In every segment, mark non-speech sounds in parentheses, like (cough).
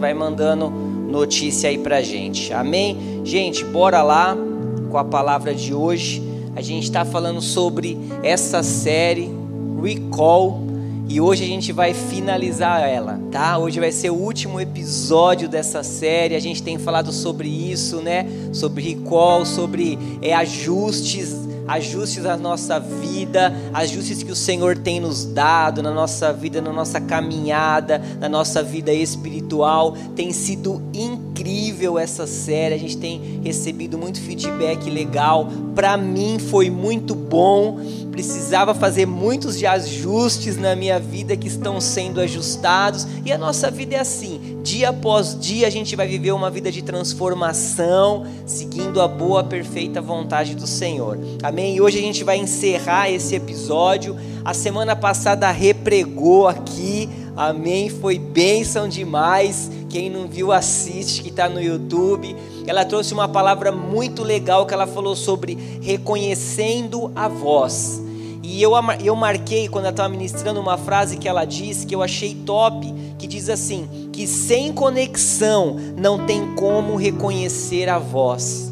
vai mandando notícia aí pra gente. Amém? Gente, bora lá com a palavra de hoje. A gente está falando sobre essa série Recall e hoje a gente vai finalizar ela, tá? Hoje vai ser o último episódio dessa série. A gente tem falado sobre isso, né? Sobre recall, sobre é, ajustes ajustes na nossa vida, ajustes que o Senhor tem nos dado na nossa vida, na nossa caminhada, na nossa vida espiritual. Tem sido incrível essa série, a gente tem recebido muito feedback legal. Para mim foi muito bom. Precisava fazer muitos ajustes na minha vida que estão sendo ajustados, e a nossa vida é assim dia após dia a gente vai viver uma vida de transformação, seguindo a boa, perfeita vontade do Senhor. Amém? E hoje a gente vai encerrar esse episódio. A semana passada repregou aqui. Amém? Foi bênção demais. Quem não viu, assiste, que está no YouTube. Ela trouxe uma palavra muito legal que ela falou sobre reconhecendo a voz. E eu, eu marquei, quando ela estava ministrando, uma frase que ela disse que eu achei top, que diz assim: que sem conexão não tem como reconhecer a voz.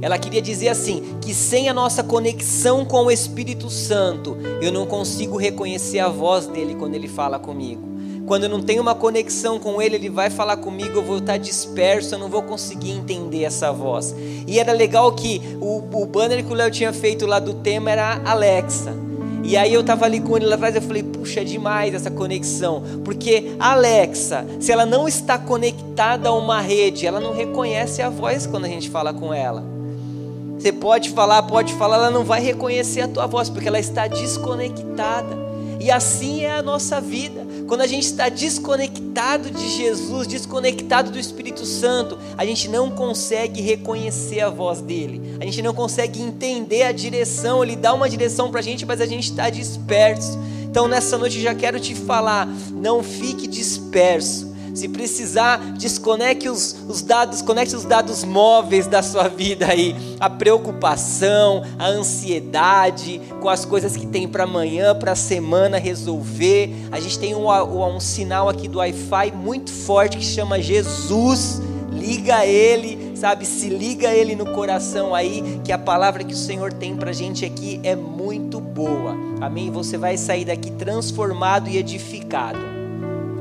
Ela queria dizer assim: que sem a nossa conexão com o Espírito Santo, eu não consigo reconhecer a voz dele quando ele fala comigo. Quando eu não tenho uma conexão com ele, ele vai falar comigo, eu vou estar disperso, eu não vou conseguir entender essa voz. E era legal que o, o banner que o Léo tinha feito lá do tema era Alexa. E aí eu tava ali com ele lá atrás, eu falei, puxa, é demais essa conexão. Porque Alexa, se ela não está conectada a uma rede, ela não reconhece a voz quando a gente fala com ela. Você pode falar, pode falar, ela não vai reconhecer a tua voz, porque ela está desconectada. E assim é a nossa vida. Quando a gente está desconectado de Jesus, desconectado do Espírito Santo, a gente não consegue reconhecer a voz dele. A gente não consegue entender a direção. Ele dá uma direção para a gente, mas a gente está disperso. Então nessa noite já quero te falar: não fique disperso. Se precisar, desconecte os, os dados, conecte os dados móveis da sua vida aí. A preocupação, a ansiedade com as coisas que tem para amanhã, para a semana resolver. A gente tem um, um, sinal aqui do Wi-Fi muito forte que chama Jesus. Liga ele, sabe? Se liga ele no coração aí, que a palavra que o Senhor tem para gente aqui é muito boa. Amém? Você vai sair daqui transformado e edificado.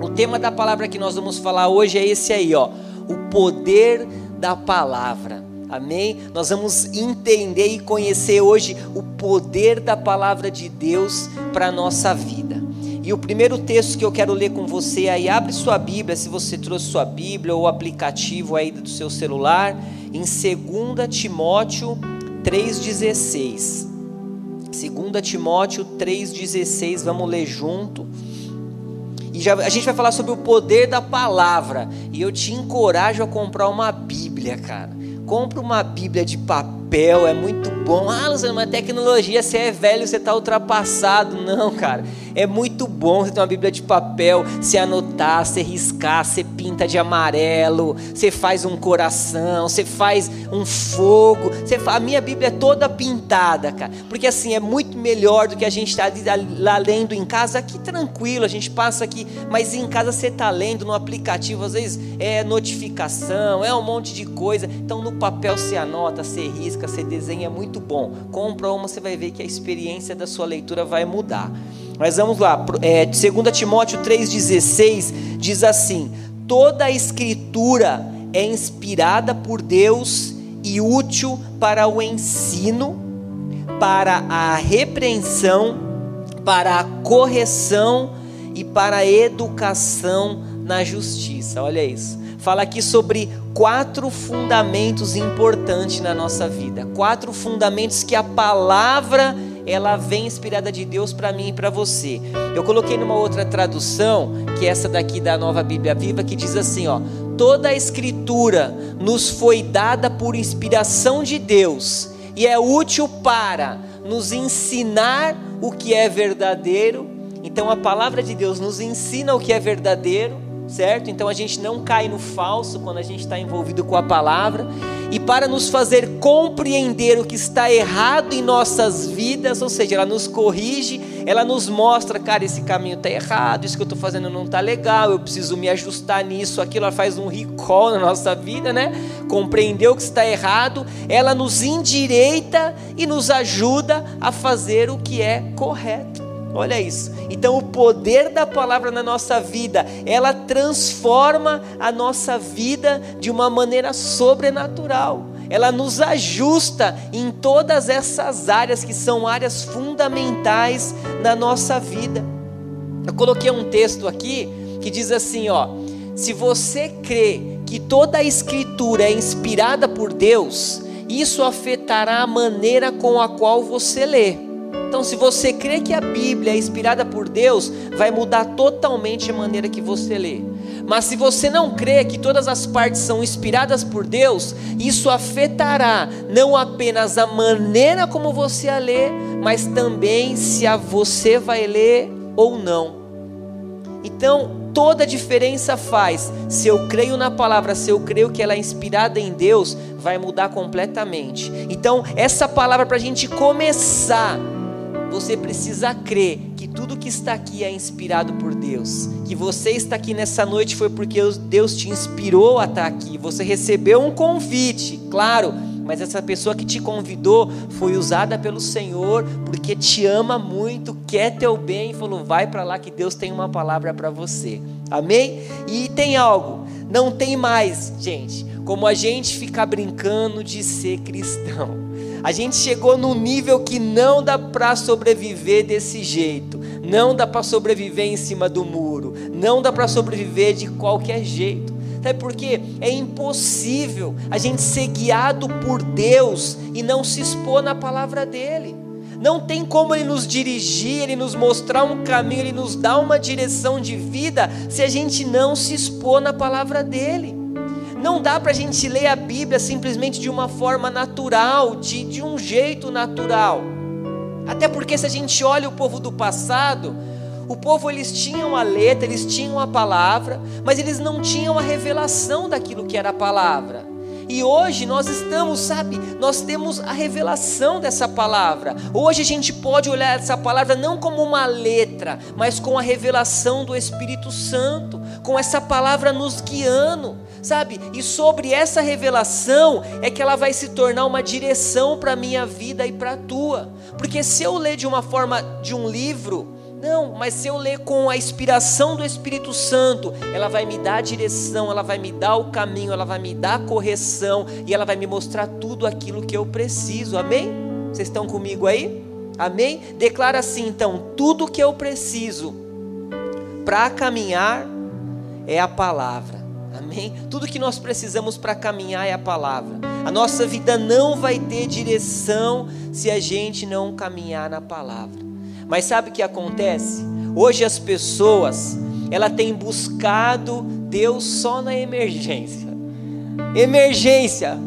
O tema da palavra que nós vamos falar hoje é esse aí, ó, o poder da palavra. Amém? Nós vamos entender e conhecer hoje o poder da palavra de Deus para a nossa vida. E o primeiro texto que eu quero ler com você aí, abre sua Bíblia, se você trouxe sua Bíblia ou o aplicativo aí do seu celular, em 2 Timóteo 3,16. 2 Timóteo 3,16, vamos ler junto. E já, a gente vai falar sobre o poder da palavra. E eu te encorajo a comprar uma Bíblia, cara. Compre uma Bíblia de papel, é muito bom. Ah, Luciano, mas tecnologia, você é velho, você está ultrapassado. Não, cara. É muito bom você ter uma Bíblia de papel, você anotar, você riscar, você pinta de amarelo, você faz um coração, você faz um fogo. Você. A minha Bíblia é toda pintada, cara. Porque assim, é muito melhor do que a gente estar tá lá lendo em casa. Aqui tranquilo, a gente passa aqui, mas em casa você está lendo no aplicativo, às vezes é notificação, é um monte de coisa. Então no papel você anota, você risca, você desenha, é muito bom. Compra uma, você vai ver que a experiência da sua leitura vai mudar. Mas vamos lá, é, 2 Timóteo 3,16 diz assim: toda a escritura é inspirada por Deus e útil para o ensino, para a repreensão, para a correção e para a educação na justiça. Olha isso. Fala aqui sobre quatro fundamentos importantes na nossa vida. Quatro fundamentos que a palavra ela vem inspirada de Deus para mim e para você. Eu coloquei numa outra tradução, que é essa daqui da Nova Bíblia Viva, que diz assim, ó: Toda a escritura nos foi dada por inspiração de Deus e é útil para nos ensinar o que é verdadeiro. Então a palavra de Deus nos ensina o que é verdadeiro, certo? Então a gente não cai no falso quando a gente está envolvido com a palavra. E para nos fazer compreender o que está errado em nossas vidas, ou seja, ela nos corrige, ela nos mostra, cara, esse caminho está errado, isso que eu estou fazendo não está legal, eu preciso me ajustar nisso, aquilo, ela faz um recall na nossa vida, né? Compreender o que está errado, ela nos endireita e nos ajuda a fazer o que é correto. Olha isso. Então, o poder da palavra na nossa vida, ela transforma a nossa vida de uma maneira sobrenatural. Ela nos ajusta em todas essas áreas que são áreas fundamentais na nossa vida. Eu coloquei um texto aqui que diz assim, ó: Se você crê que toda a escritura é inspirada por Deus, isso afetará a maneira com a qual você lê. Então, se você crê que a Bíblia é inspirada por Deus, vai mudar totalmente a maneira que você lê. Mas se você não crê que todas as partes são inspiradas por Deus, isso afetará não apenas a maneira como você a lê, mas também se a você vai ler ou não. Então, toda a diferença faz. Se eu creio na palavra, se eu creio que ela é inspirada em Deus, vai mudar completamente. Então, essa palavra para a gente começar você precisa crer que tudo que está aqui é inspirado por Deus. Que você está aqui nessa noite foi porque Deus te inspirou a estar aqui. Você recebeu um convite, claro, mas essa pessoa que te convidou foi usada pelo Senhor porque te ama muito, quer teu bem e falou: vai para lá que Deus tem uma palavra para você. Amém? E tem algo, não tem mais, gente, como a gente ficar brincando de ser cristão. A gente chegou num nível que não dá para sobreviver desse jeito. Não dá para sobreviver em cima do muro. Não dá para sobreviver de qualquer jeito. Sabe por quê? É impossível a gente ser guiado por Deus e não se expor na palavra dEle. Não tem como Ele nos dirigir, Ele nos mostrar um caminho, Ele nos dar uma direção de vida se a gente não se expor na palavra dEle. Não dá para a gente ler a Bíblia simplesmente de uma forma natural, de, de um jeito natural. Até porque se a gente olha o povo do passado, o povo eles tinham a letra, eles tinham a palavra, mas eles não tinham a revelação daquilo que era a palavra. E hoje nós estamos, sabe, nós temos a revelação dessa palavra. Hoje a gente pode olhar essa palavra não como uma letra, mas com a revelação do Espírito Santo, com essa palavra nos guiando, sabe? E sobre essa revelação é que ela vai se tornar uma direção para a minha vida e para a tua. Porque se eu ler de uma forma de um livro, não, mas se eu ler com a inspiração do Espírito Santo, ela vai me dar a direção, ela vai me dar o caminho, ela vai me dar a correção e ela vai me mostrar tudo aquilo que eu preciso. Amém? Vocês estão comigo aí? Amém? Declara assim então: tudo que eu preciso para caminhar é a palavra. Amém? Tudo que nós precisamos para caminhar é a palavra. A nossa vida não vai ter direção se a gente não caminhar na palavra. Mas sabe o que acontece? Hoje as pessoas, ela tem buscado Deus só na emergência. Emergência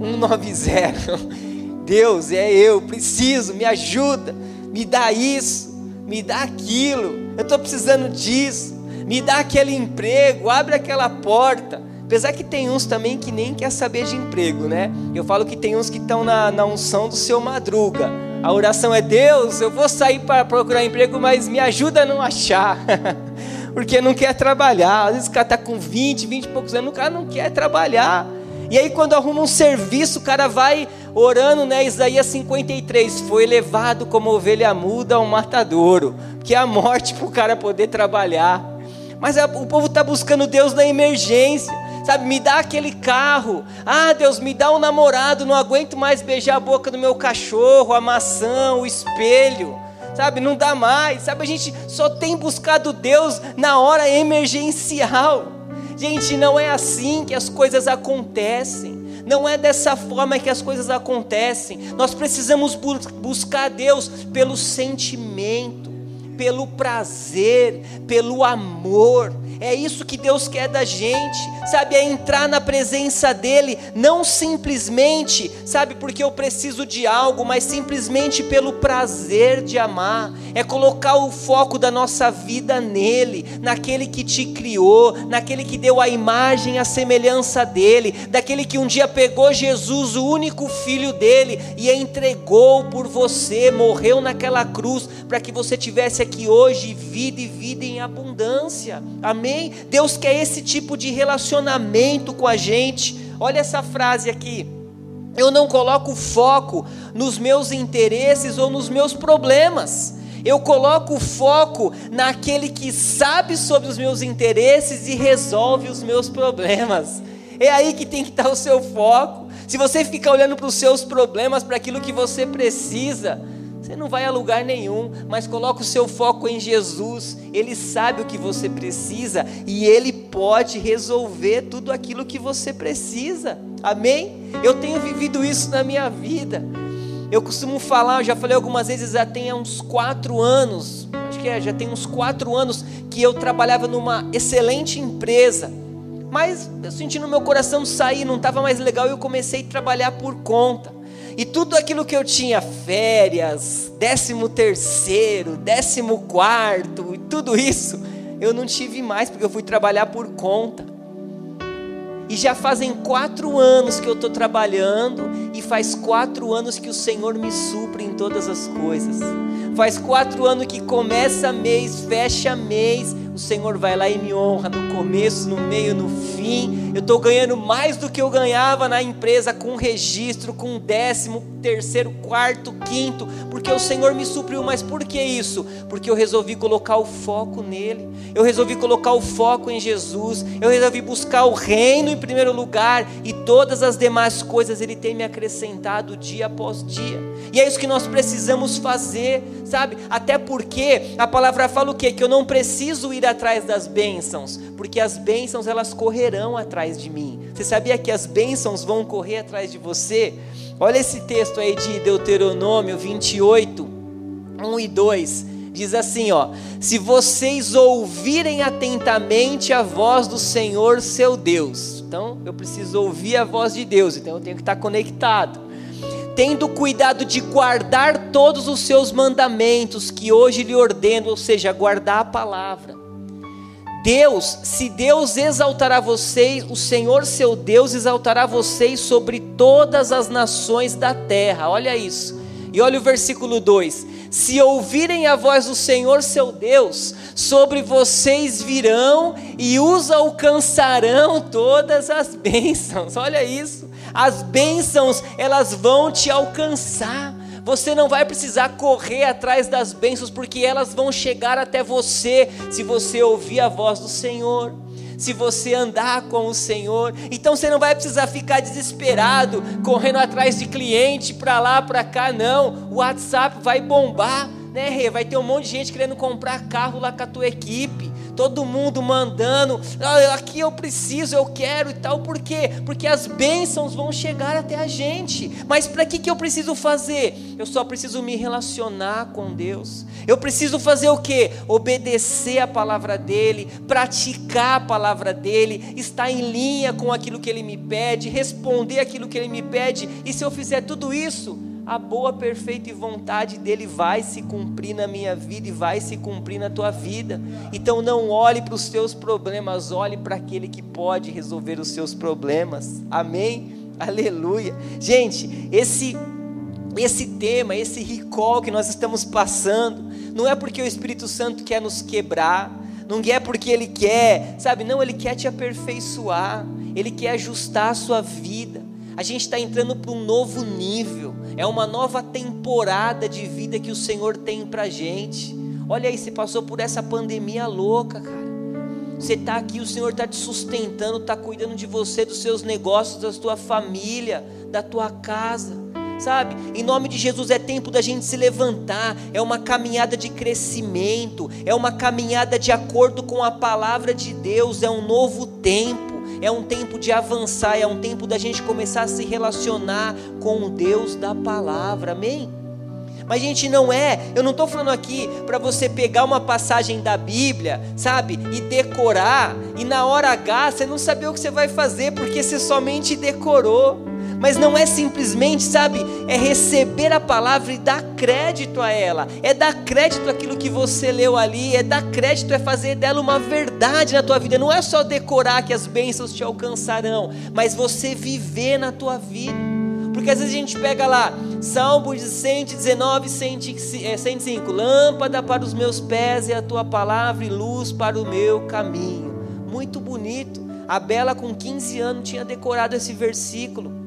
190. Deus, é eu, preciso, me ajuda, me dá isso, me dá aquilo. Eu estou precisando disso. Me dá aquele emprego, abre aquela porta. Apesar que tem uns também que nem quer saber de emprego, né? Eu falo que tem uns que estão na, na unção do seu madruga. A oração é: Deus, eu vou sair para procurar emprego, mas me ajuda a não achar. (laughs) Porque não quer trabalhar. Às vezes o cara está com 20, 20 e poucos anos, o cara não quer trabalhar. E aí, quando arruma um serviço, o cara vai orando, né? Isaías 53, foi levado como ovelha muda ao matadouro, que é a morte para o cara poder trabalhar. Mas o povo está buscando Deus na emergência sabe, me dá aquele carro. Ah, Deus, me dá um namorado, não aguento mais beijar a boca do meu cachorro, a maçã, o espelho. Sabe, não dá mais. Sabe, a gente só tem buscado Deus na hora emergencial. Gente, não é assim que as coisas acontecem. Não é dessa forma que as coisas acontecem. Nós precisamos buscar Deus pelo sentimento, pelo prazer, pelo amor É isso que Deus quer da gente, sabe? É entrar na presença dEle, não simplesmente, sabe, porque eu preciso de algo, mas simplesmente pelo prazer de amar. É colocar o foco da nossa vida nele, naquele que te criou, naquele que deu a imagem, a semelhança dele, daquele que um dia pegou Jesus, o único filho dele, e entregou por você, morreu naquela cruz, para que você tivesse aqui hoje vida e vida em abundância. Amém? Deus quer esse tipo de relacionamento com a gente. Olha essa frase aqui. Eu não coloco foco nos meus interesses ou nos meus problemas. Eu coloco o foco naquele que sabe sobre os meus interesses e resolve os meus problemas. É aí que tem que estar o seu foco. Se você ficar olhando para os seus problemas, para aquilo que você precisa, você não vai a lugar nenhum, mas coloca o seu foco em Jesus. Ele sabe o que você precisa e ele pode resolver tudo aquilo que você precisa. Amém? Eu tenho vivido isso na minha vida. Eu costumo falar, eu já falei algumas vezes, já tem uns quatro anos, acho que é, já tem uns quatro anos que eu trabalhava numa excelente empresa. Mas eu senti no meu coração sair, não estava mais legal e eu comecei a trabalhar por conta. E tudo aquilo que eu tinha, férias, décimo terceiro, décimo quarto, e tudo isso, eu não tive mais, porque eu fui trabalhar por conta. E já fazem quatro anos que eu estou trabalhando, e faz quatro anos que o Senhor me supre em todas as coisas. Faz quatro anos que começa mês, fecha mês, Senhor vai lá e me honra no começo, no meio, no fim. Eu estou ganhando mais do que eu ganhava na empresa com registro, com décimo, terceiro, quarto, quinto, porque o Senhor me supriu. Mas por que isso? Porque eu resolvi colocar o foco nele. Eu resolvi colocar o foco em Jesus. Eu resolvi buscar o reino em primeiro lugar e todas as demais coisas ele tem me acrescentado dia após dia. E é isso que nós precisamos fazer, sabe? Até porque a palavra fala o quê? Que eu não preciso ir atrás das bênçãos, porque as bênçãos elas correrão atrás de mim. Você sabia que as bênçãos vão correr atrás de você? Olha esse texto aí de Deuteronômio 28, 1 e 2. Diz assim, ó: Se vocês ouvirem atentamente a voz do Senhor seu Deus. Então, eu preciso ouvir a voz de Deus, então eu tenho que estar conectado tendo cuidado de guardar todos os seus mandamentos que hoje lhe ordeno, ou seja, guardar a palavra. Deus, se Deus exaltará vocês, o Senhor seu Deus exaltará vocês sobre todas as nações da terra. Olha isso. E olha o versículo 2: Se ouvirem a voz do Senhor seu Deus, sobre vocês virão e os alcançarão todas as (laughs) bênçãos. Olha isso as bênçãos elas vão te alcançar. Você não vai precisar correr atrás das bênçãos, porque elas vão chegar até você se você ouvir a voz do Senhor se você andar com o Senhor. Então você não vai precisar ficar desesperado, correndo atrás de cliente para lá, para cá, não. O WhatsApp vai bombar, né, Rê? Vai ter um monte de gente querendo comprar carro lá com a tua equipe todo mundo mandando, ah, aqui eu preciso, eu quero e tal, por quê? Porque as bênçãos vão chegar até a gente, mas para que, que eu preciso fazer? Eu só preciso me relacionar com Deus, eu preciso fazer o que? Obedecer a palavra dEle, praticar a palavra dEle, estar em linha com aquilo que Ele me pede, responder aquilo que Ele me pede, e se eu fizer tudo isso, a boa, perfeita e vontade dele vai se cumprir na minha vida e vai se cumprir na tua vida. Então não olhe para os teus problemas, olhe para aquele que pode resolver os seus problemas. Amém? Aleluia. Gente, esse esse tema, esse recall que nós estamos passando, não é porque o Espírito Santo quer nos quebrar, não é porque ele quer, sabe? Não, ele quer te aperfeiçoar, ele quer ajustar a sua vida. A gente está entrando para um novo nível, é uma nova temporada de vida que o Senhor tem para gente. Olha aí, você passou por essa pandemia louca, cara. Você está aqui, o Senhor está te sustentando, está cuidando de você, dos seus negócios, da tua família, da tua casa, sabe? Em nome de Jesus é tempo da gente se levantar, é uma caminhada de crescimento, é uma caminhada de acordo com a palavra de Deus, é um novo tempo é um tempo de avançar, é um tempo da gente começar a se relacionar com o Deus da palavra, amém? Mas, gente, não é. Eu não estou falando aqui para você pegar uma passagem da Bíblia, sabe, e decorar, e na hora H você não saber o que você vai fazer porque você somente decorou mas não é simplesmente, sabe, é receber a palavra e dar crédito a ela, é dar crédito àquilo que você leu ali, é dar crédito, é fazer dela uma verdade na tua vida, não é só decorar que as bênçãos te alcançarão, mas você viver na tua vida. Porque às vezes a gente pega lá, Salmo de 119, 105, lâmpada para os meus pés e a tua palavra e luz para o meu caminho. Muito bonito. A Bela, com 15 anos, tinha decorado esse versículo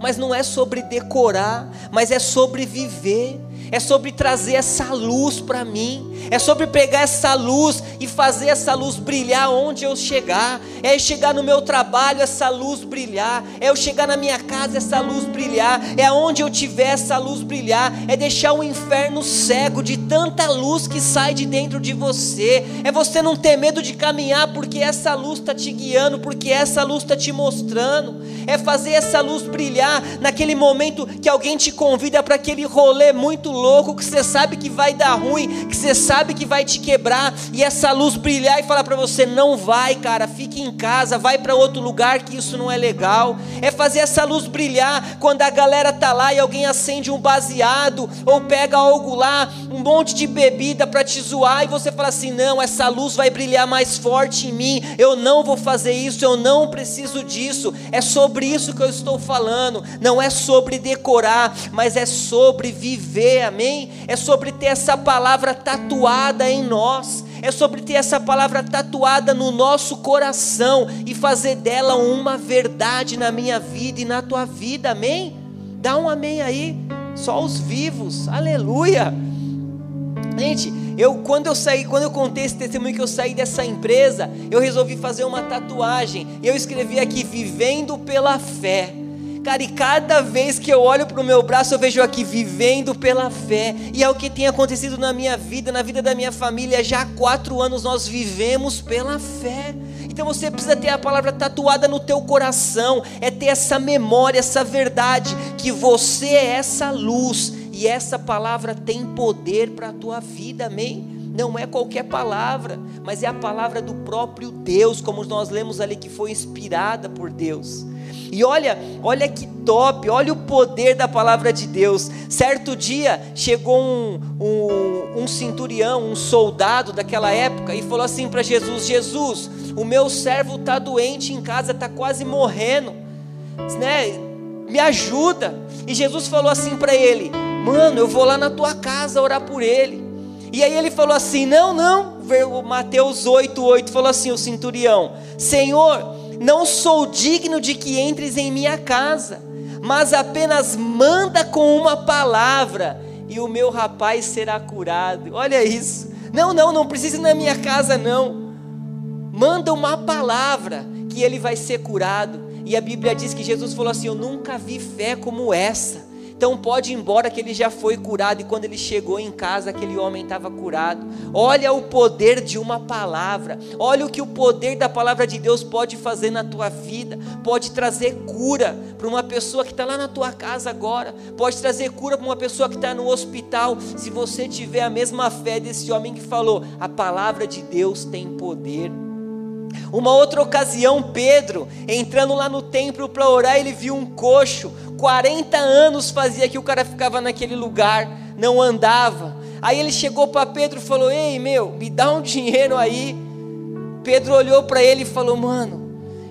mas não é sobre decorar, mas é sobre viver é sobre trazer essa luz para mim, é sobre pegar essa luz e fazer essa luz brilhar onde eu chegar, é chegar no meu trabalho, essa luz brilhar, é eu chegar na minha casa, essa luz brilhar, é aonde eu tiver essa luz brilhar, é deixar o inferno cego de tanta luz que sai de dentro de você, é você não ter medo de caminhar porque essa luz está te guiando, porque essa luz está te mostrando, é fazer essa luz brilhar naquele momento que alguém te convida para aquele rolê muito louco que você sabe que vai dar ruim, que você sabe que vai te quebrar e essa luz brilhar e falar para você não vai, cara, fique em casa, vai para outro lugar que isso não é legal. É fazer essa luz brilhar quando a galera tá lá e alguém acende um baseado ou pega algo lá, um monte de bebida para te zoar e você fala assim: "Não, essa luz vai brilhar mais forte em mim. Eu não vou fazer isso, eu não preciso disso". É sobre isso que eu estou falando. Não é sobre decorar, mas é sobre viver amém? É sobre ter essa palavra tatuada em nós, é sobre ter essa palavra tatuada no nosso coração e fazer dela uma verdade na minha vida e na tua vida, amém? Dá um amém aí, só os vivos, aleluia. Gente, eu quando eu saí, quando eu contei esse testemunho que eu saí dessa empresa, eu resolvi fazer uma tatuagem. Eu escrevi aqui vivendo pela fé. Cara, e cada vez que eu olho para o meu braço, eu vejo aqui vivendo pela fé. E é o que tem acontecido na minha vida, na vida da minha família. Já há quatro anos nós vivemos pela fé. Então você precisa ter a palavra tatuada no teu coração. É ter essa memória, essa verdade, que você é essa luz. E essa palavra tem poder para a tua vida, amém? não é qualquer palavra, mas é a palavra do próprio Deus, como nós lemos ali, que foi inspirada por Deus. E olha, olha que top, olha o poder da palavra de Deus. Certo dia chegou um, um, um centurião, um soldado daquela época, e falou assim para Jesus: Jesus, o meu servo está doente em casa, está quase morrendo, né? Me ajuda. E Jesus falou assim para ele: Mano, eu vou lá na tua casa orar por ele. E aí ele falou assim: Não, não. Mateus 8, 8 falou assim: O centurião, Senhor não sou digno de que entres em minha casa, mas apenas manda com uma palavra e o meu rapaz será curado. Olha isso. Não, não, não precisa ir na minha casa, não. Manda uma palavra que ele vai ser curado. E a Bíblia diz que Jesus falou assim: Eu nunca vi fé como essa. Então pode ir embora que ele já foi curado e quando ele chegou em casa aquele homem estava curado. Olha o poder de uma palavra. Olha o que o poder da palavra de Deus pode fazer na tua vida. Pode trazer cura para uma pessoa que está lá na tua casa agora. Pode trazer cura para uma pessoa que está no hospital. Se você tiver a mesma fé desse homem que falou, a palavra de Deus tem poder. Uma outra ocasião, Pedro, entrando lá no templo para orar, ele viu um coxo 40 anos fazia que o cara ficava naquele lugar, não andava. Aí ele chegou para Pedro e falou: Ei, meu, me dá um dinheiro aí. Pedro olhou para ele e falou: Mano,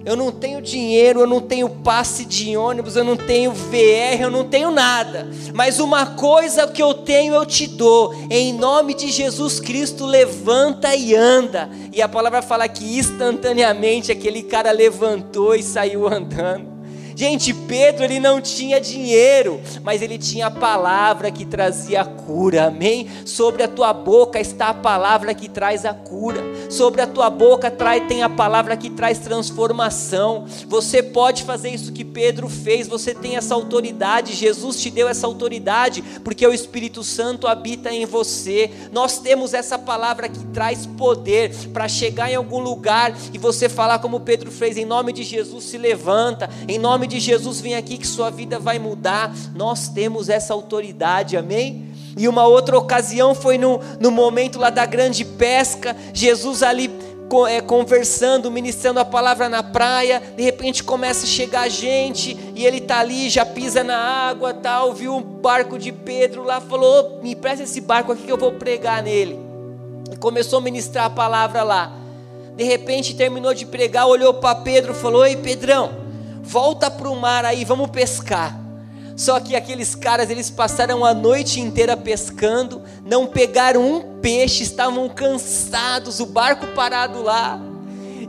eu não tenho dinheiro, eu não tenho passe de ônibus, eu não tenho VR, eu não tenho nada. Mas uma coisa que eu tenho eu te dou. Em nome de Jesus Cristo, levanta e anda. E a palavra fala que instantaneamente aquele cara levantou e saiu andando. Gente, Pedro ele não tinha dinheiro, mas ele tinha a palavra que trazia a cura. Amém? Sobre a tua boca está a palavra que traz a cura. Sobre a tua boca tem a palavra que traz transformação. Você pode fazer isso que Pedro fez. Você tem essa autoridade. Jesus te deu essa autoridade porque o Espírito Santo habita em você. Nós temos essa palavra que traz poder para chegar em algum lugar e você falar como Pedro fez em nome de Jesus, se levanta. Em nome nome de Jesus, vem aqui que sua vida vai mudar. Nós temos essa autoridade, amém? E uma outra ocasião foi no, no momento lá da grande pesca, Jesus ali é, conversando, ministrando a palavra na praia, de repente começa a chegar gente, e ele tá ali, já pisa na água, tal, viu um barco de Pedro lá, falou: "Me presta esse barco aqui que eu vou pregar nele". E começou a ministrar a palavra lá. De repente terminou de pregar, olhou para Pedro, falou: "Ei, Pedrão, volta para o mar aí, vamos pescar". Só que aqueles caras, eles passaram a noite inteira pescando, não pegaram um peixe, estavam cansados, o barco parado lá.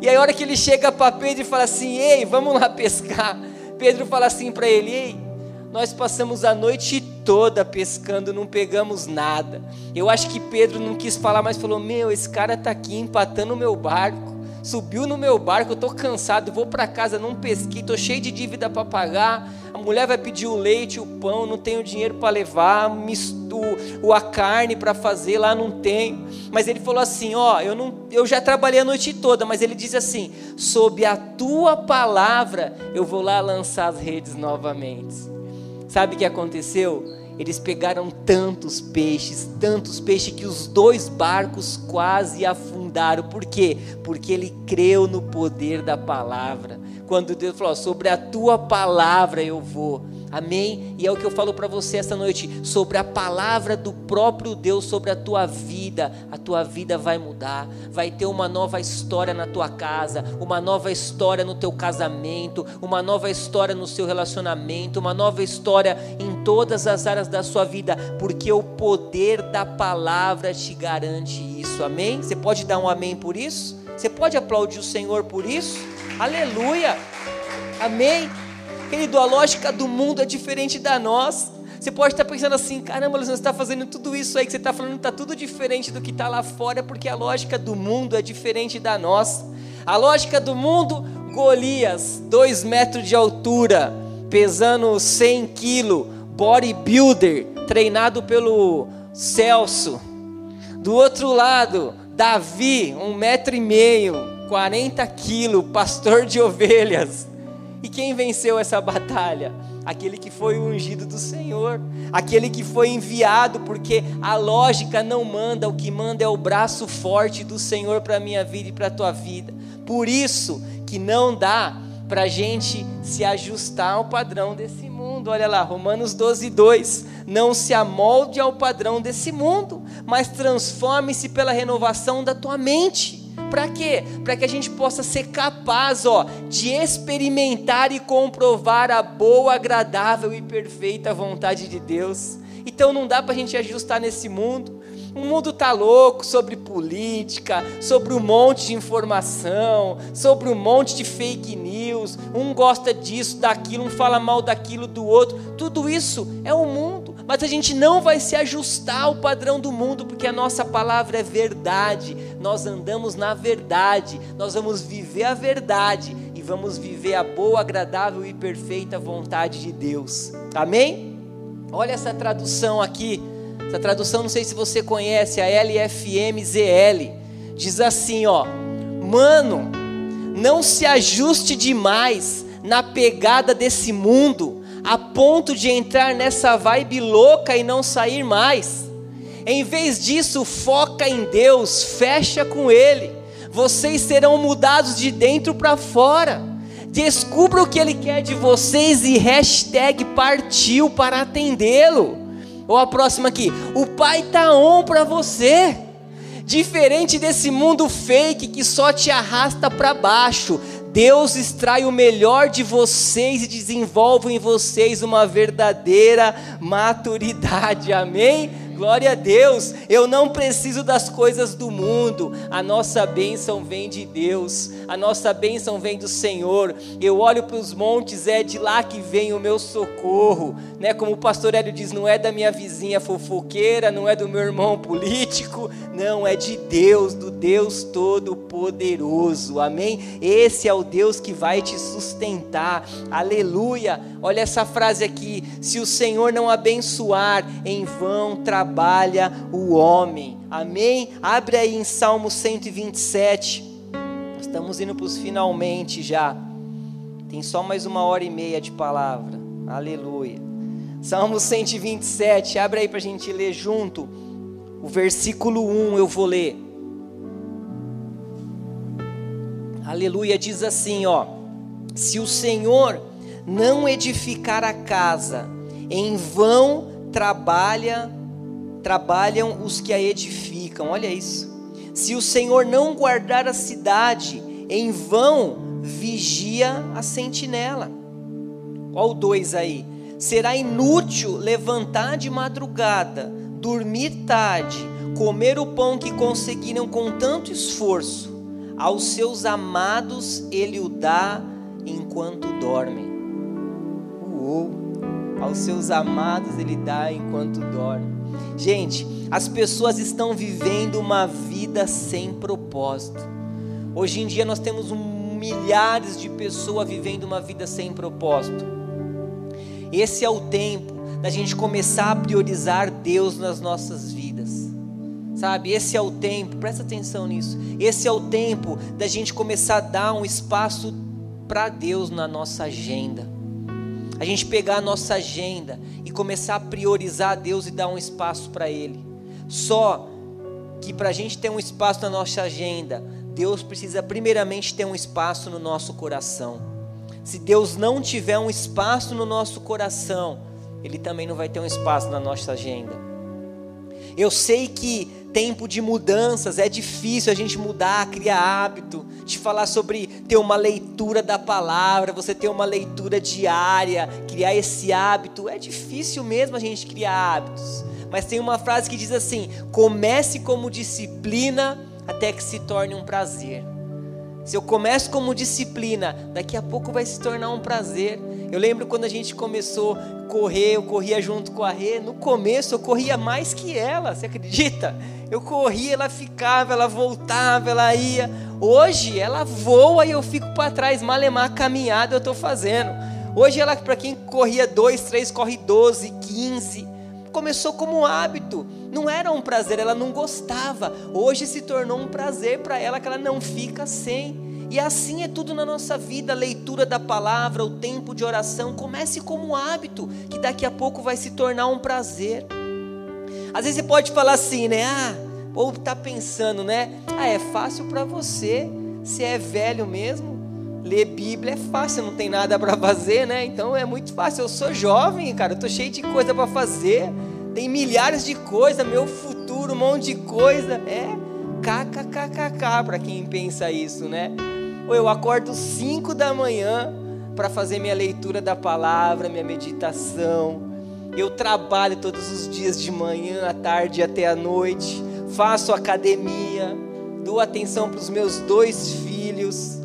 E aí a hora que ele chega para Pedro e fala assim: "Ei, vamos lá pescar". Pedro fala assim para ele: "Ei, nós passamos a noite toda pescando, não pegamos nada". Eu acho que Pedro não quis falar, mas falou: "Meu, esse cara tá aqui empatando o meu barco" subiu no meu barco, eu estou cansado, vou para casa, não pesquei, estou cheio de dívida para pagar. A mulher vai pedir o leite, o pão, não tenho dinheiro para levar, o, a carne para fazer lá não tenho. Mas ele falou assim: ó, eu não, eu já trabalhei a noite toda, mas ele diz assim: sob a tua palavra eu vou lá lançar as redes novamente. Sabe o que aconteceu? Eles pegaram tantos peixes, tantos peixes, que os dois barcos quase afundaram. Por quê? Porque ele creu no poder da palavra. Quando Deus falou: Sobre a tua palavra eu vou. Amém? E é o que eu falo para você esta noite, sobre a palavra do próprio Deus sobre a tua vida. A tua vida vai mudar, vai ter uma nova história na tua casa, uma nova história no teu casamento, uma nova história no seu relacionamento, uma nova história em todas as áreas da sua vida, porque o poder da palavra te garante isso. Amém? Você pode dar um amém por isso? Você pode aplaudir o Senhor por isso? Aleluia! Amém? Querido, a lógica do mundo é diferente da nossa. Você pode estar pensando assim, caramba, você está fazendo tudo isso aí que você está falando, está tudo diferente do que está lá fora, porque a lógica do mundo é diferente da nossa. A lógica do mundo, Golias, dois metros de altura, pesando 100 quilos, bodybuilder, treinado pelo Celso. Do outro lado, Davi, um metro e meio, 40 quilos, pastor de ovelhas. E quem venceu essa batalha? Aquele que foi ungido do Senhor, aquele que foi enviado, porque a lógica não manda, o que manda é o braço forte do Senhor para a minha vida e para a tua vida. Por isso que não dá para a gente se ajustar ao padrão desse mundo. Olha lá, Romanos 12, 2. Não se amolde ao padrão desse mundo, mas transforme-se pela renovação da tua mente para quê? Para que a gente possa ser capaz, ó, de experimentar e comprovar a boa, agradável e perfeita vontade de Deus. Então não dá para a gente ajustar nesse mundo. O mundo tá louco sobre política, sobre um monte de informação, sobre um monte de fake news. Um gosta disso, daquilo, um fala mal daquilo do outro. Tudo isso é o mundo mas a gente não vai se ajustar ao padrão do mundo, porque a nossa palavra é verdade, nós andamos na verdade, nós vamos viver a verdade e vamos viver a boa, agradável e perfeita vontade de Deus, amém? Olha essa tradução aqui, essa tradução não sei se você conhece, a LFMZL, diz assim: ó, mano, não se ajuste demais na pegada desse mundo a ponto de entrar nessa vibe louca e não sair mais. Em vez disso, foca em Deus, fecha com Ele. Vocês serão mudados de dentro para fora. Descubra o que Ele quer de vocês e hashtag partiu para atendê-lo. Ou a próxima aqui, o Pai tá on para você. Diferente desse mundo fake que só te arrasta para baixo, Deus extrai o melhor de vocês e desenvolve em vocês uma verdadeira maturidade. Amém? Glória a Deus, eu não preciso das coisas do mundo, a nossa bênção vem de Deus, a nossa bênção vem do Senhor. Eu olho para os montes, é de lá que vem o meu socorro, né? Como o pastor Hélio diz, não é da minha vizinha fofoqueira, não é do meu irmão político, não, é de Deus, do Deus Todo-Poderoso, amém? Esse é o Deus que vai te sustentar, aleluia. Olha essa frase aqui: se o Senhor não abençoar, em vão trabalhar trabalha o homem. Amém? Abre aí em Salmo 127. Estamos indo para os finalmente já. Tem só mais uma hora e meia de palavra. Aleluia. Salmo 127, abre aí para a gente ler junto. O versículo 1 eu vou ler. Aleluia, diz assim, ó: Se o Senhor não edificar a casa, em vão trabalha trabalham os que a edificam. Olha isso. Se o Senhor não guardar a cidade, em vão vigia a sentinela. Olha o dois aí. Será inútil levantar de madrugada, dormir tarde, comer o pão que conseguiram com tanto esforço. Aos seus amados ele o dá enquanto dormem. Uou! Aos seus amados ele dá enquanto dorme. Gente, as pessoas estão vivendo uma vida sem propósito. Hoje em dia nós temos milhares de pessoas vivendo uma vida sem propósito. Esse é o tempo da gente começar a priorizar Deus nas nossas vidas. Sabe, esse é o tempo, presta atenção nisso. Esse é o tempo da gente começar a dar um espaço para Deus na nossa agenda. A gente pegar a nossa agenda e começar a priorizar Deus e dar um espaço para Ele. Só que para a gente ter um espaço na nossa agenda, Deus precisa primeiramente ter um espaço no nosso coração. Se Deus não tiver um espaço no nosso coração, Ele também não vai ter um espaço na nossa agenda. Eu sei que tempo de mudanças é difícil a gente mudar, criar hábito, de falar sobre ter uma leitura da palavra, você ter uma leitura diária, criar esse hábito. É difícil mesmo a gente criar hábitos. Mas tem uma frase que diz assim: comece como disciplina até que se torne um prazer. Se eu começo como disciplina, daqui a pouco vai se tornar um prazer. Eu lembro quando a gente começou a correr, eu corria junto com a Rê. No começo eu corria mais que ela, você acredita? Eu corria, ela ficava, ela voltava, ela ia. Hoje ela voa e eu fico para trás, malemar caminhada eu estou fazendo. Hoje ela, para quem corria dois, três, corre 12, 15 começou como um hábito, não era um prazer, ela não gostava. Hoje se tornou um prazer para ela que ela não fica sem. E assim é tudo na nossa vida, a leitura da palavra, o tempo de oração, comece como um hábito, que daqui a pouco vai se tornar um prazer. Às vezes você pode falar assim, né? Ah, ou tá pensando, né? Ah, é fácil para você, se é velho mesmo, ler Bíblia é fácil, não tem nada para fazer, né? Então é muito fácil. Eu sou jovem, cara, eu tô cheio de coisa para fazer. Tem milhares de coisas, meu futuro, um monte de coisa. É kkkk para quem pensa isso, né? Ou eu acordo 5 da manhã para fazer minha leitura da palavra, minha meditação. Eu trabalho todos os dias de manhã, à tarde até à noite. Faço academia, dou atenção para os meus dois filhos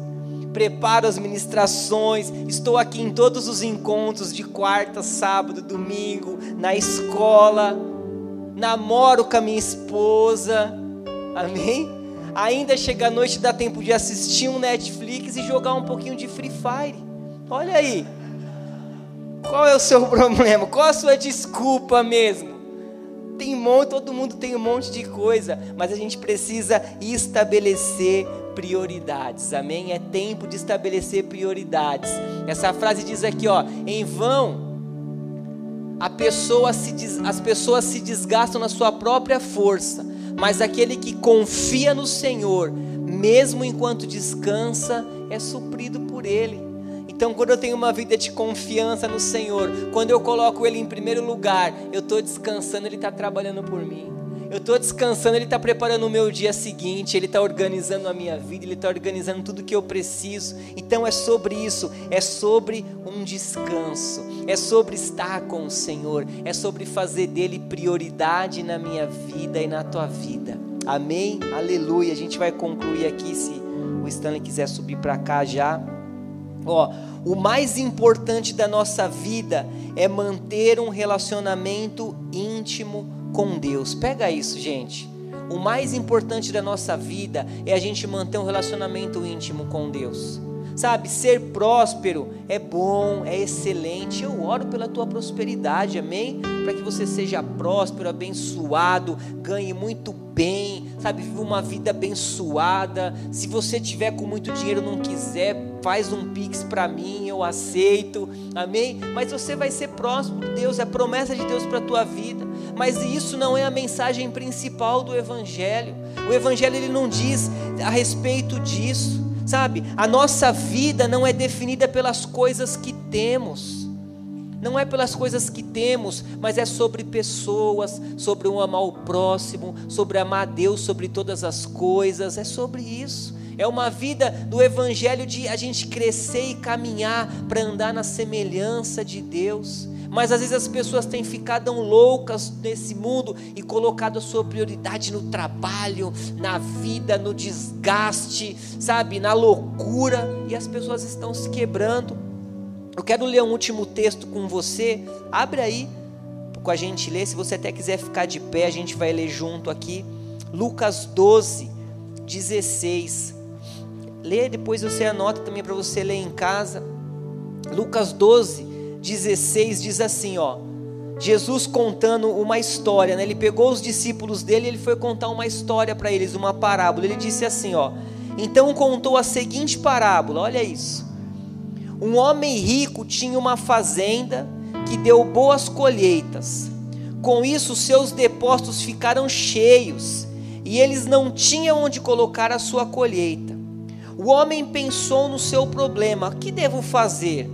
preparo as ministrações, estou aqui em todos os encontros de quarta, sábado, domingo, na escola, namoro com a minha esposa, amém? Ainda chega a noite, dá tempo de assistir um Netflix e jogar um pouquinho de Free Fire. Olha aí, qual é o seu (laughs) problema? Qual a sua desculpa mesmo? Tem monte, todo mundo tem um monte de coisa, mas a gente precisa estabelecer prioridades. Amém? É tempo de estabelecer prioridades. Essa frase diz aqui, ó, em vão pessoa se as pessoas se desgastam na sua própria força, mas aquele que confia no Senhor, mesmo enquanto descansa, é suprido por ele. Então, quando eu tenho uma vida de confiança no Senhor, quando eu coloco Ele em primeiro lugar, eu estou descansando, Ele está trabalhando por mim eu estou descansando, Ele está preparando o meu dia seguinte, Ele está organizando a minha vida, Ele está organizando tudo que eu preciso. Então é sobre isso, é sobre um descanso, é sobre estar com o Senhor, é sobre fazer dele prioridade na minha vida e na tua vida. Amém? Aleluia. A gente vai concluir aqui se o Stanley quiser subir para cá já. Ó, o mais importante da nossa vida é manter um relacionamento íntimo com Deus. Pega isso, gente. O mais importante da nossa vida é a gente manter um relacionamento íntimo com Deus. Sabe, ser próspero é bom, é excelente. Eu oro pela tua prosperidade, amém? Para que você seja próspero, abençoado, ganhe muito bem, sabe, viva uma vida abençoada. Se você tiver com muito dinheiro não quiser, faz um pix para mim, eu aceito. Amém? Mas você vai ser próspero, Deus, é a promessa de Deus para a tua vida. Mas isso não é a mensagem principal do evangelho. O evangelho ele não diz a respeito disso. Sabe? A nossa vida não é definida pelas coisas que temos. Não é pelas coisas que temos, mas é sobre pessoas, sobre um amar o próximo, sobre amar Deus sobre todas as coisas. É sobre isso. É uma vida do Evangelho de a gente crescer e caminhar para andar na semelhança de Deus. Mas às vezes as pessoas têm ficado loucas nesse mundo e colocado a sua prioridade no trabalho, na vida, no desgaste, sabe, na loucura, e as pessoas estão se quebrando. Eu quero ler um último texto com você. Abre aí com a gente ler. Se você até quiser ficar de pé, a gente vai ler junto aqui. Lucas 12, 16. Lê, depois você anota também para você ler em casa. Lucas 12, 16 diz assim, ó. Jesus contando uma história, né? Ele pegou os discípulos dele e ele foi contar uma história para eles, uma parábola. Ele disse assim, ó: "Então contou a seguinte parábola, olha isso. Um homem rico tinha uma fazenda que deu boas colheitas. Com isso, seus depósitos ficaram cheios e eles não tinham onde colocar a sua colheita. O homem pensou no seu problema: que devo fazer?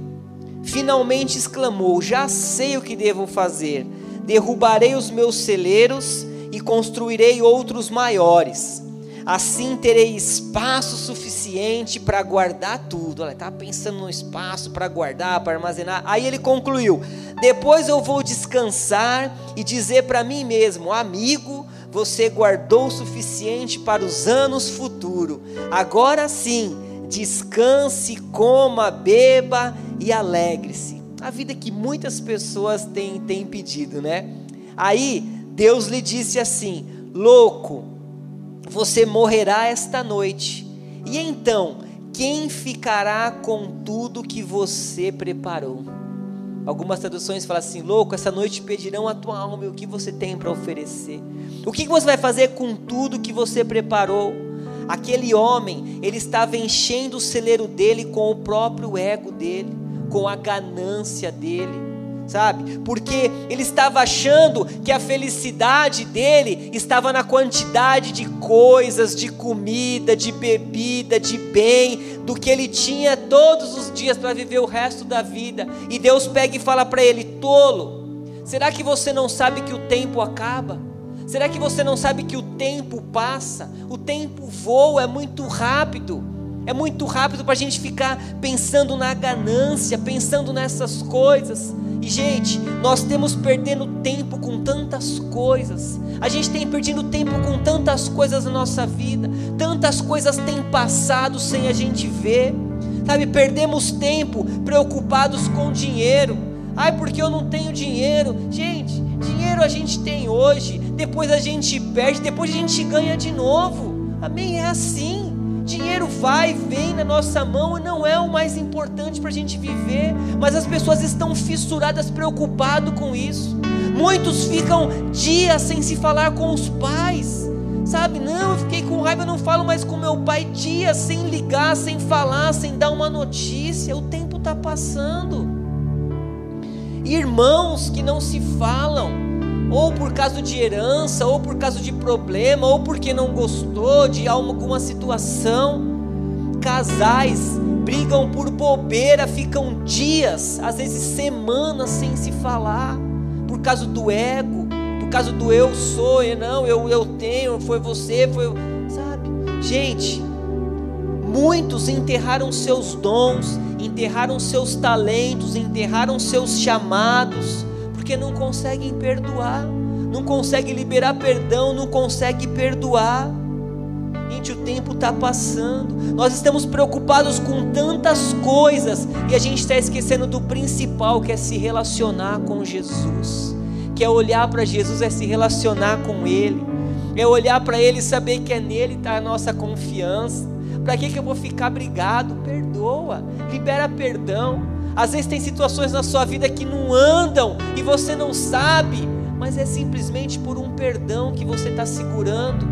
Finalmente exclamou: Já sei o que devo fazer. Derrubarei os meus celeiros e construirei outros maiores. Assim terei espaço suficiente para guardar tudo. Olha, estava pensando no espaço para guardar, para armazenar. Aí ele concluiu: Depois eu vou descansar e dizer para mim mesmo, amigo, você guardou o suficiente para os anos futuros. Agora sim descanse, coma, beba e alegre-se. A vida que muitas pessoas têm, têm pedido, né? Aí Deus lhe disse assim: Louco, você morrerá esta noite, e então quem ficará com tudo que você preparou? Algumas traduções falam assim: louco, essa noite pedirão a tua alma e o que você tem para oferecer. O que você vai fazer com tudo que você preparou? Aquele homem, ele estava enchendo o celeiro dele com o próprio ego dele, com a ganância dele, sabe? Porque ele estava achando que a felicidade dele estava na quantidade de coisas, de comida, de bebida, de bem, do que ele tinha todos os dias para viver o resto da vida. E Deus pega e fala para ele: tolo, será que você não sabe que o tempo acaba? Será que você não sabe que o tempo passa? O tempo voa, é muito rápido. É muito rápido para a gente ficar pensando na ganância, pensando nessas coisas. E, gente, nós temos perdendo tempo com tantas coisas. A gente tem perdido tempo com tantas coisas na nossa vida. Tantas coisas têm passado sem a gente ver. Sabe, perdemos tempo preocupados com dinheiro. Ai, porque eu não tenho dinheiro. Gente, dinheiro a gente tem hoje depois a gente perde, depois a gente ganha de novo. Amém? É assim. Dinheiro vai vem na nossa mão e não é o mais importante para a gente viver, mas as pessoas estão fissuradas, preocupadas com isso. Muitos ficam dias sem se falar com os pais, sabe? Não, eu fiquei com raiva, eu não falo mais com meu pai, dias sem ligar, sem falar, sem dar uma notícia. O tempo está passando. Irmãos que não se falam, ou por causa de herança, ou por causa de problema, ou porque não gostou de alguma situação. Casais brigam por bobeira, ficam dias, às vezes semanas sem se falar, por causa do ego, por causa do eu sou, e não, eu, eu tenho, foi você, foi. Sabe? Gente, muitos enterraram seus dons, enterraram seus talentos, enterraram seus chamados porque não conseguem perdoar, não conseguem liberar perdão, não conseguem perdoar. Gente, o tempo está passando, nós estamos preocupados com tantas coisas e a gente está esquecendo do principal que é se relacionar com Jesus, que é olhar para Jesus, é se relacionar com Ele, é olhar para Ele e saber que é nele está a nossa confiança. Para que, que eu vou ficar brigado? Perdoa perdoa, libera perdão. Às vezes tem situações na sua vida que não andam e você não sabe, mas é simplesmente por um perdão que você está segurando.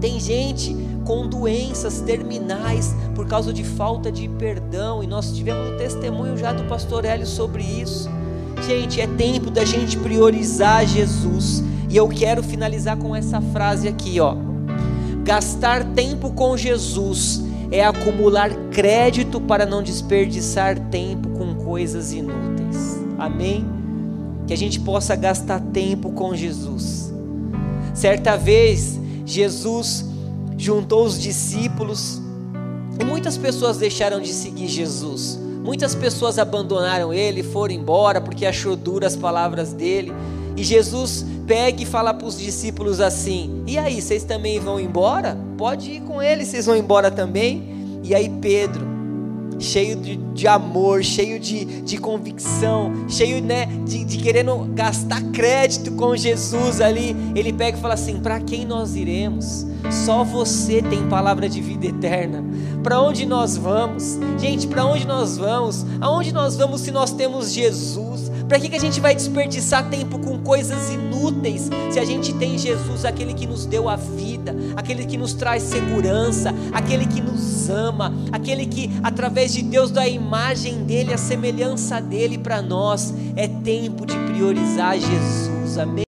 Tem gente com doenças terminais por causa de falta de perdão, e nós tivemos um testemunho já do pastor Hélio sobre isso. Gente, é tempo da gente priorizar Jesus. E eu quero finalizar com essa frase aqui, ó. Gastar tempo com Jesus é acumular crédito para não desperdiçar tempo com coisas inúteis. Amém? Que a gente possa gastar tempo com Jesus. Certa vez, Jesus juntou os discípulos e muitas pessoas deixaram de seguir Jesus. Muitas pessoas abandonaram ele, foram embora porque achou duras as palavras dele. E Jesus pega e fala para os discípulos assim: E aí, vocês também vão embora? Pode ir com ele, vocês vão embora também. E aí, Pedro, cheio de, de amor, cheio de, de convicção, cheio né, de, de querendo gastar crédito com Jesus ali, ele pega e fala assim: Para quem nós iremos? Só você tem palavra de vida eterna. Para onde nós vamos? Gente, para onde nós vamos? Aonde nós vamos se nós temos Jesus? Para que, que a gente vai desperdiçar tempo com coisas inúteis se a gente tem Jesus, aquele que nos deu a vida, aquele que nos traz segurança, aquele que nos ama, aquele que através de Deus dá a imagem dele, a semelhança dele para nós? É tempo de priorizar Jesus. Amém.